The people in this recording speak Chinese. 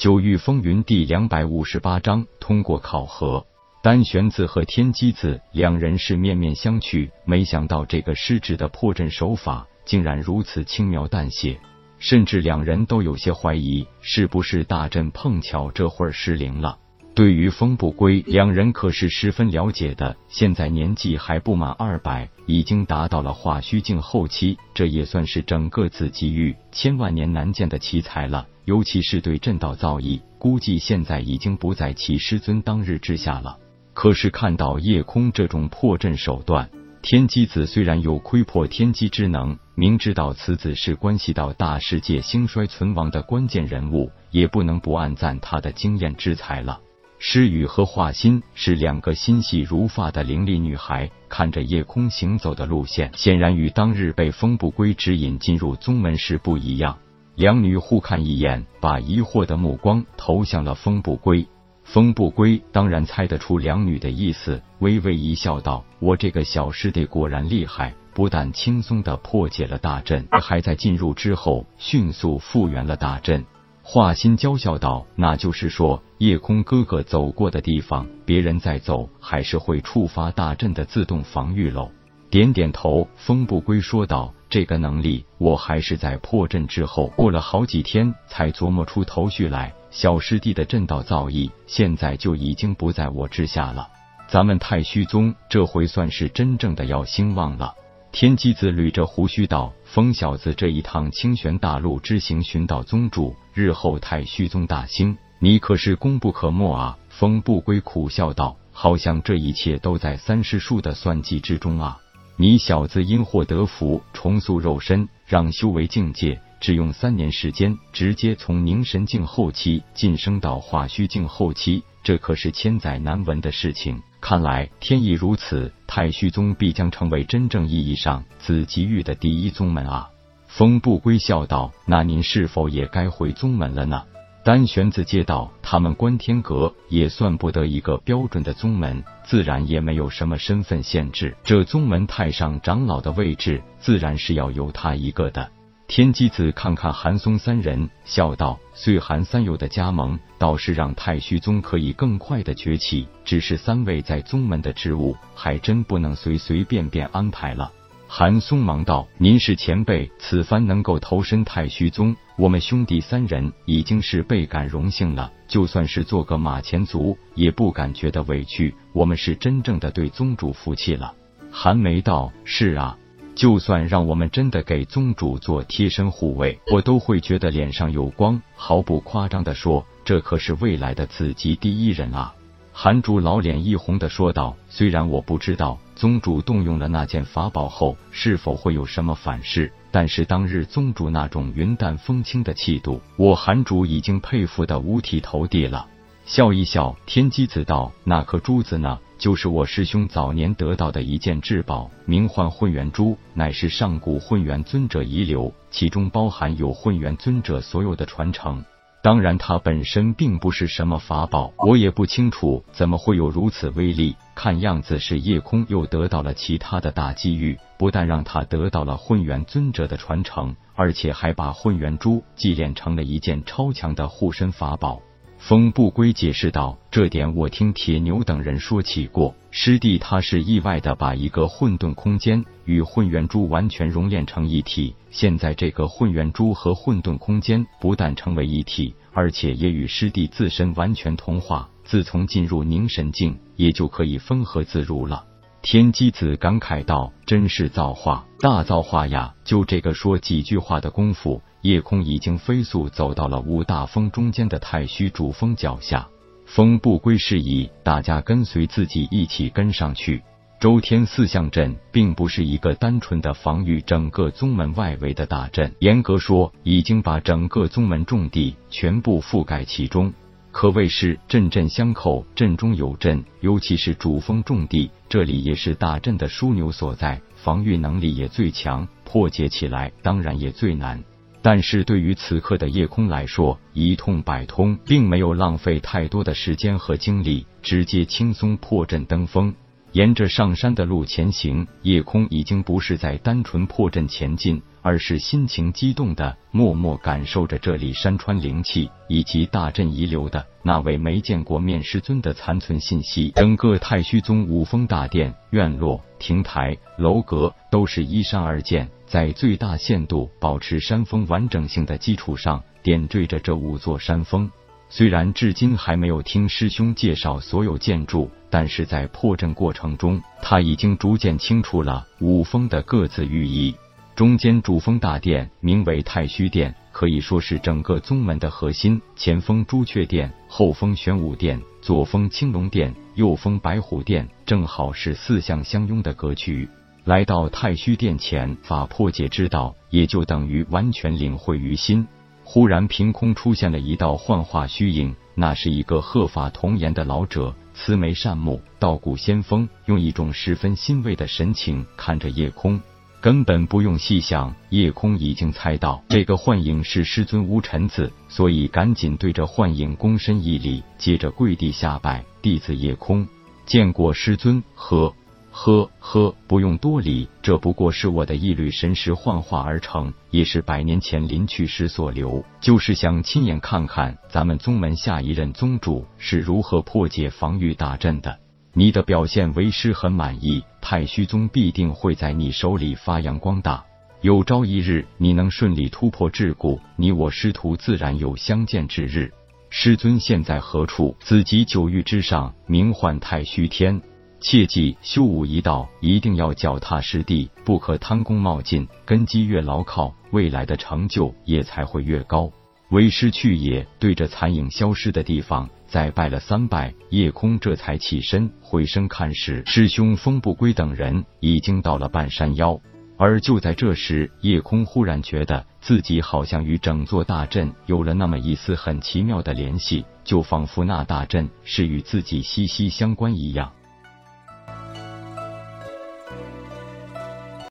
九域风云第两百五十八章通过考核。丹玄子和天机子两人是面面相觑，没想到这个失职的破阵手法竟然如此轻描淡写，甚至两人都有些怀疑是不是大阵碰巧这会儿失灵了。对于风不归，两人可是十分了解的。现在年纪还不满二百，已经达到了化虚境后期，这也算是整个紫极域千万年难见的奇才了。尤其是对阵道造诣，估计现在已经不在其师尊当日之下了。可是看到夜空这种破阵手段，天机子虽然有窥破天机之能，明知道此子是关系到大世界兴衰存亡的关键人物，也不能不暗赞他的经验之才了。诗雨和画心是两个心细如发的伶俐女孩，看着夜空行走的路线，显然与当日被风不归指引进入宗门时不一样。两女互看一眼，把疑惑的目光投向了风不归。风不归当然猜得出两女的意思，微微一笑，道：“我这个小师弟果然厉害，不但轻松的破解了大阵，还在进入之后迅速复原了大阵。”华心娇笑道：“那就是说，夜空哥哥走过的地方，别人再走还是会触发大阵的自动防御喽。”点点头，风不归说道：“这个能力，我还是在破阵之后，过了好几天才琢磨出头绪来。小师弟的阵道造诣，现在就已经不在我之下了。咱们太虚宗这回算是真正的要兴旺了。”天机子捋着胡须道：“风小子这一趟清玄大陆之行，寻到宗主，日后太虚宗大兴，你可是功不可没啊！”风不归苦笑道：“好像这一切都在三师叔的算计之中啊！你小子因祸得福，重塑肉身，让修为境界只用三年时间，直接从凝神境后期晋升到化虚境后期，这可是千载难闻的事情。”看来天意如此，太虚宗必将成为真正意义上紫极域的第一宗门啊！风不归笑道：“那您是否也该回宗门了呢？”丹玄子接道：“他们观天阁也算不得一个标准的宗门，自然也没有什么身份限制。这宗门太上长老的位置，自然是要由他一个的。”天机子看看韩松三人，笑道：“岁寒三友的加盟，倒是让太虚宗可以更快的崛起。只是三位在宗门的职务，还真不能随随便便安排了。”韩松忙道：“您是前辈，此番能够投身太虚宗，我们兄弟三人已经是倍感荣幸了。就算是做个马前卒，也不敢觉得委屈。我们是真正的对宗主服气了。”韩梅道：“是啊。”就算让我们真的给宗主做贴身护卫，我都会觉得脸上有光。毫不夸张的说，这可是未来的紫极第一人啊！韩主老脸一红的说道：“虽然我不知道宗主动用了那件法宝后是否会有什么反噬，但是当日宗主那种云淡风轻的气度，我韩主已经佩服的五体投地了。”笑一笑，天机子道：“那颗珠子呢？”就是我师兄早年得到的一件至宝，名唤混元珠，乃是上古混元尊者遗留，其中包含有混元尊者所有的传承。当然，它本身并不是什么法宝，我也不清楚怎么会有如此威力。看样子是夜空又得到了其他的大机遇，不但让他得到了混元尊者的传承，而且还把混元珠祭炼成了一件超强的护身法宝。风不归解释道：“这点我听铁牛等人说起过，师弟他是意外的把一个混沌空间与混元珠完全熔炼成一体。现在这个混元珠和混沌空间不但成为一体，而且也与师弟自身完全同化。自从进入凝神境，也就可以分合自如了。”天机子感慨道：“真是造化，大造化呀！”就这个说几句话的功夫，夜空已经飞速走到了五大峰中间的太虚主峰脚下。风不归示意大家跟随自己一起跟上去。周天四象阵并不是一个单纯的防御整个宗门外围的大阵，严格说，已经把整个宗门重地全部覆盖其中。可谓是阵阵相扣，阵中有阵，尤其是主峰重地，这里也是大阵的枢纽所在，防御能力也最强，破解起来当然也最难。但是对于此刻的夜空来说，一通百通，并没有浪费太多的时间和精力，直接轻松破阵登峰。沿着上山的路前行，夜空已经不是在单纯破阵前进，而是心情激动的默默感受着这里山川灵气以及大阵遗留的那位没见过面师尊的残存信息。整个太虚宗五峰大殿、院落、亭台、楼阁都是依山而建，在最大限度保持山峰完整性的基础上，点缀着这五座山峰。虽然至今还没有听师兄介绍所有建筑，但是在破阵过程中，他已经逐渐清楚了五峰的各自寓意。中间主峰大殿名为太虚殿，可以说是整个宗门的核心。前封朱雀殿，后封玄武殿，左封青龙殿，右封白虎殿，正好是四象相拥的格局。来到太虚殿前，法破解之道也就等于完全领会于心。忽然，凭空出现了一道幻化虚影，那是一个鹤发童颜的老者，慈眉善目，道骨仙风，用一种十分欣慰的神情看着夜空。根本不用细想，夜空已经猜到这个幻影是师尊乌尘子，所以赶紧对着幻影躬身一礼，接着跪地下拜：“弟子夜空见过师尊。”呵。呵呵，不用多礼，这不过是我的一缕神识幻化而成，也是百年前临去时所留，就是想亲眼看看咱们宗门下一任宗主是如何破解防御大阵的。你的表现为师很满意，太虚宗必定会在你手里发扬光大。有朝一日你能顺利突破桎梏，你我师徒自然有相见之日。师尊现在何处？子集九域之上，名唤太虚天。切记修武一道，一定要脚踏实地，不可贪功冒进。根基越牢靠，未来的成就也才会越高。为师去也。对着残影消失的地方，再拜了三拜，夜空这才起身回身看时，师兄风不归等人已经到了半山腰。而就在这时，夜空忽然觉得自己好像与整座大阵有了那么一丝很奇妙的联系，就仿佛那大阵是与自己息息相关一样。